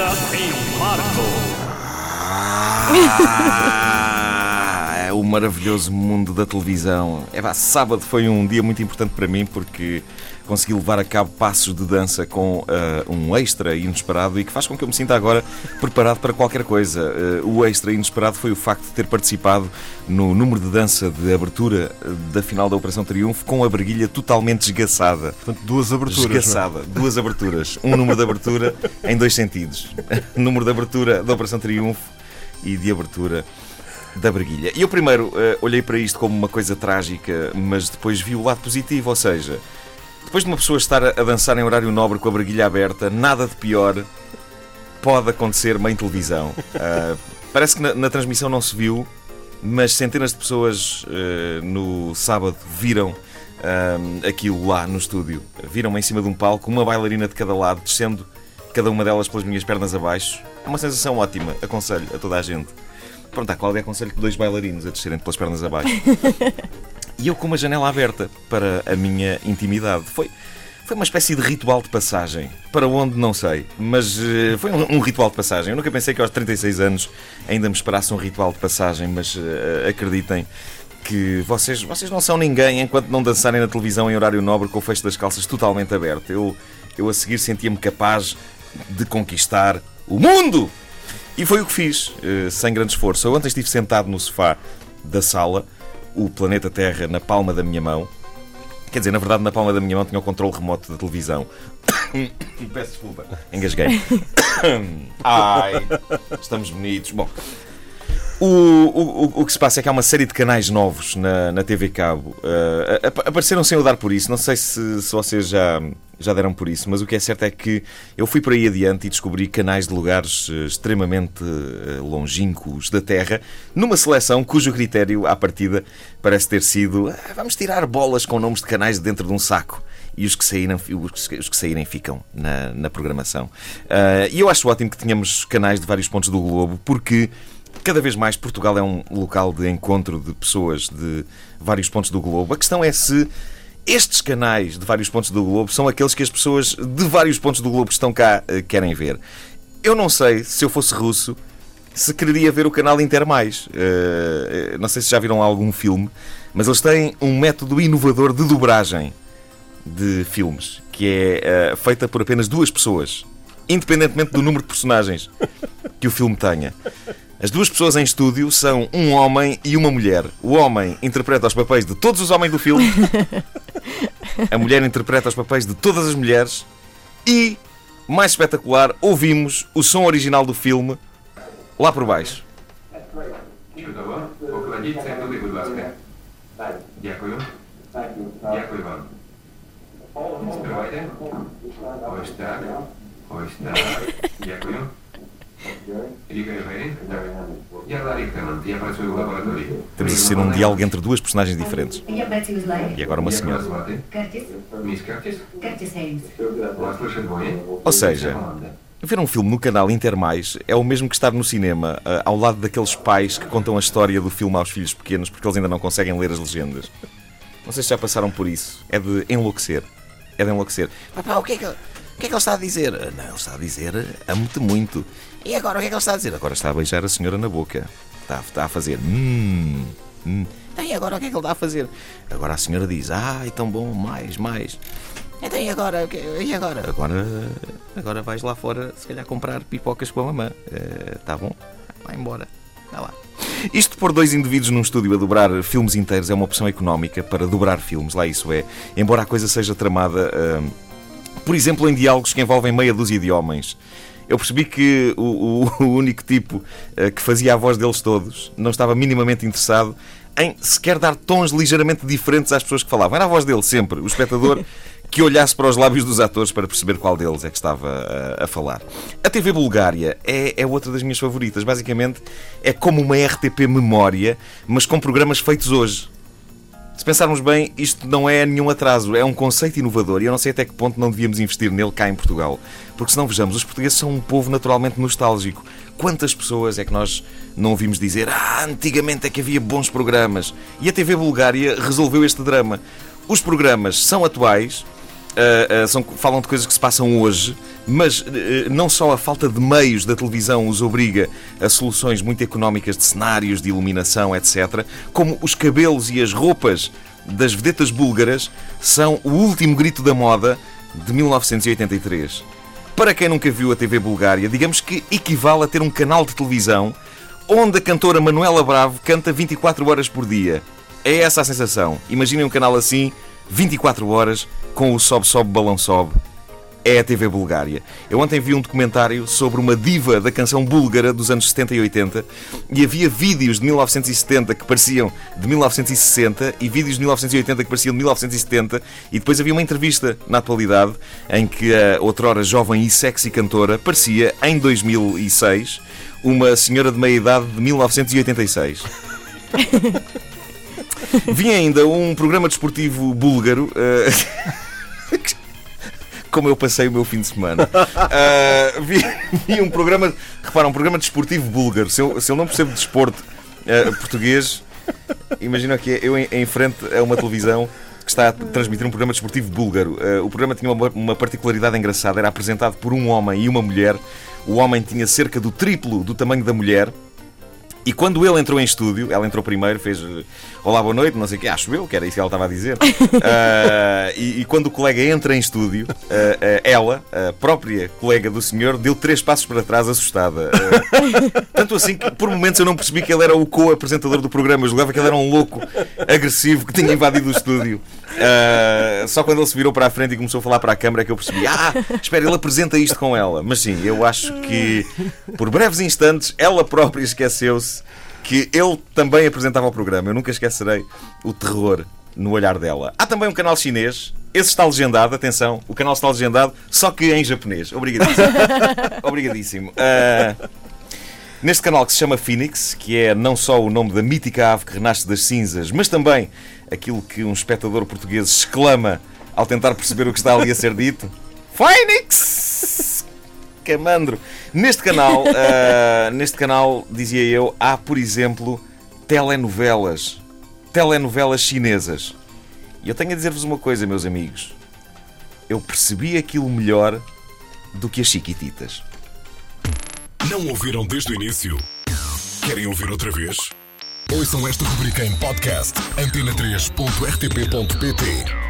up a monocle. É o maravilhoso mundo da televisão. É pá, sábado foi um dia muito importante para mim porque consegui levar a cabo passos de dança com uh, um extra inesperado e que faz com que eu me sinta agora preparado para qualquer coisa. Uh, o extra inesperado foi o facto de ter participado no número de dança de abertura da final da Operação Triunfo com a briguilha totalmente esgaçada. Portanto, duas aberturas. Esgaçada. Duas aberturas. Um número de abertura em dois sentidos. número de abertura da Operação Triunfo e de abertura da Breguilha. E eu primeiro uh, olhei para isto como uma coisa trágica, mas depois vi o lado positivo, ou seja, depois de uma pessoa estar a dançar em horário nobre com a Breguilha aberta, nada de pior pode acontecer em televisão. Uh, parece que na, na, transmissão não se viu, mas centenas de pessoas uh, no sábado viram aquilo lá no estúdio. Viram-me em cima de um palco, uma bailarina de cada lado, descendo cada uma delas pelas minhas pernas abaixo. É uma sensação ótima, aconselho a toda a gente. Pronto, a Cláudia aconselho dois bailarinos a descerem pelas pernas abaixo. e eu com uma janela aberta para a minha intimidade. Foi, foi uma espécie de ritual de passagem. Para onde, não sei. Mas uh, foi um, um, ritual de passagem. Eu nunca pensei que aos 36 anos ainda me esperasse um ritual de passagem, mas uh, acreditem que vocês, vocês não são ninguém enquanto não dançarem na televisão em horário nobre com o fecho das calças totalmente aberto. Eu, eu a seguir sentia-me capaz de conquistar o mundo! E foi o que fiz, eh, sem grande esforço. Eu ontem estive sentado no sofá da sala, o planeta Terra na palma da minha mão. Quer dizer, na verdade, na palma da minha mão tinha o controle remoto da televisão. Peço desculpa, engasguei. Ai, estamos bonitos. Bom, o, o, o que se passa é que há uma série de canais novos na, na TV Cabo. Uh, apareceram sem eu dar por isso. Não sei se, se vocês já, já deram por isso, mas o que é certo é que eu fui por aí adiante e descobri canais de lugares uh, extremamente uh, longínquos da Terra, numa seleção cujo critério, à partida, parece ter sido vamos tirar bolas com nomes de canais dentro de um saco e os que saírem, os que, saírem ficam na, na programação. e eu acho ótimo que tenhamos canais de vários pontos do globo, porque Cada vez mais Portugal é um local de encontro de pessoas de vários pontos do globo. A questão é se estes canais de vários pontos do globo são aqueles que as pessoas de vários pontos do globo que estão cá uh, querem ver. Eu não sei, se eu fosse russo, se quereria ver o canal Inter Mais. Uh, não sei se já viram algum filme, mas eles têm um método inovador de dobragem de filmes, que é feita por apenas duas pessoas, independentemente do número de personagens que o filme tenha. As duas pessoas em estúdio são um homem e uma mulher. O homem interpreta os papéis de todos os homens do filme, a mulher interpreta os papéis de todas as mulheres e, mais espetacular, ouvimos o som original do filme lá por baixo. Temos a ser um diálogo entre duas personagens diferentes. E agora uma senhora. Ou seja, ver um filme no canal Intermais é o mesmo que estar no cinema, eh, ao lado daqueles pais que contam a história do filme aos filhos pequenos porque eles ainda não conseguem ler as legendas. Não sei se já passaram por isso. É de enlouquecer. É de enlouquecer. Papá, o que é que, o que, é que ele está a dizer? Não, ele está a dizer amo-te muito. E agora o que é que ele está a dizer? Agora está a beijar a senhora na boca. Está, está a fazer. Hum, hum. Então, e agora o que é que ele está a fazer? Agora a senhora diz: Ai, tão bom, mais, mais. Então e agora? E agora? Agora, agora vais lá fora, se calhar, comprar pipocas com a mamã. Está uh, bom? Vai embora. Vai lá. Isto de pôr dois indivíduos num estúdio a dobrar filmes inteiros é uma opção económica para dobrar filmes, lá isso é. Embora a coisa seja tramada, uh, por exemplo, em diálogos que envolvem meia dúzia de homens eu percebi que o, o, o único tipo uh, que fazia a voz deles todos não estava minimamente interessado em sequer dar tons ligeiramente diferentes às pessoas que falavam. Era a voz dele sempre, o espectador que olhasse para os lábios dos atores para perceber qual deles é que estava a, a falar. A TV Bulgária é, é, outra das minhas favoritas. Basicamente, é como uma RTP memória, mas com programas feitos hoje. Se pensarmos bem, isto não é nenhum atraso, é um conceito inovador e eu não sei até que ponto não devíamos investir nele cá em Portugal. Porque se não vejamos, os portugueses são um povo naturalmente nostálgico. Quantas pessoas é que nós não ouvimos dizer ah, antigamente é que havia bons programas? E a TV Bulgária resolveu este drama. Os programas são atuais, uh, são, falam de coisas que se passam hoje, mas uh, não só a falta de meios da televisão os obriga a soluções muito económicas de cenários, de iluminação, etc., como os cabelos e as roupas das vedetas búlgaras são o último grito da moda de 1983. Para quem nunca viu a TV Bulgária, digamos que equivale a ter um canal de televisão onde a cantora Manuela Bravo canta 24 horas por dia. É essa a sensação. Imaginem um canal assim, 24 horas, com o Sobe Sobe Balão Sobe. É a TV Bulgária. Eu ontem vi um documentário sobre uma diva da canção búlgara dos anos 70 e 80 e havia vídeos de 1970 que pareciam de 1960 e vídeos de 1980 que pareciam de 1970 e depois havia uma entrevista na atualidade em que a outrora jovem e sexy cantora parecia, em 2006, uma senhora de meia idade de 1986. Vi ainda um programa desportivo búlgaro. Uh... Como eu passei o meu fim de semana. Uh, vi, vi, um programa. Repara, um programa desportivo búlgaro. Se eu, se eu não percebo de desporto uh, português, imagina que é eu em, em, frente a uma televisão que está a transmitir um programa desportivo búlgaro. Uh, o programa tinha uma, uma particularidade engraçada. Era apresentado por um homem e uma mulher. O homem tinha cerca do triplo do tamanho da mulher. E quando ele entrou em estúdio, ela entrou primeiro, fez eh, Olá, boa noite, não sei o que, acho eu, que era isso que ela estava a dizer. uh, e, e, quando o colega entra em estúdio, uh, uh, ela, a própria colega do senhor, deu três passos para trás, assustada. tanto assim que por momentos eu não percebi que ele era o co-apresentador do programa, eu julgava que ele era um louco agressivo que tinha invadido o estúdio. só quando ele se virou para a frente e começou a falar para a câmara é que eu percebi: ah, espera, ele apresenta isto com ela. Mas sim, eu acho que por breves instantes ela própria esqueceu-se que ele também apresentava o programa. Eu nunca esquecerei o terror no olhar dela. Há também um canal chinês. Esse está legendado, atenção, o canal está legendado, só que em japonês. Obrigadíssimo. Obrigadíssimo. Uh, neste canal que se chama Phoenix, que é não só o nome da mítica ave que renasce das cinzas, mas também aquilo que um espectador português exclama ao tentar perceber o que está ali a ser dito: Phoenix! Camandro. Neste canal, uh, neste canal, dizia eu, há, por exemplo, telenovelas. Telenovelas chinesas. E eu tenho a dizer-vos uma coisa, meus amigos. Eu percebi aquilo melhor do que as chiquititas. Não ouviram desde o início? Querem ouvir outra vez? Ouçam esta rubrica em podcast antena3.rtp.pt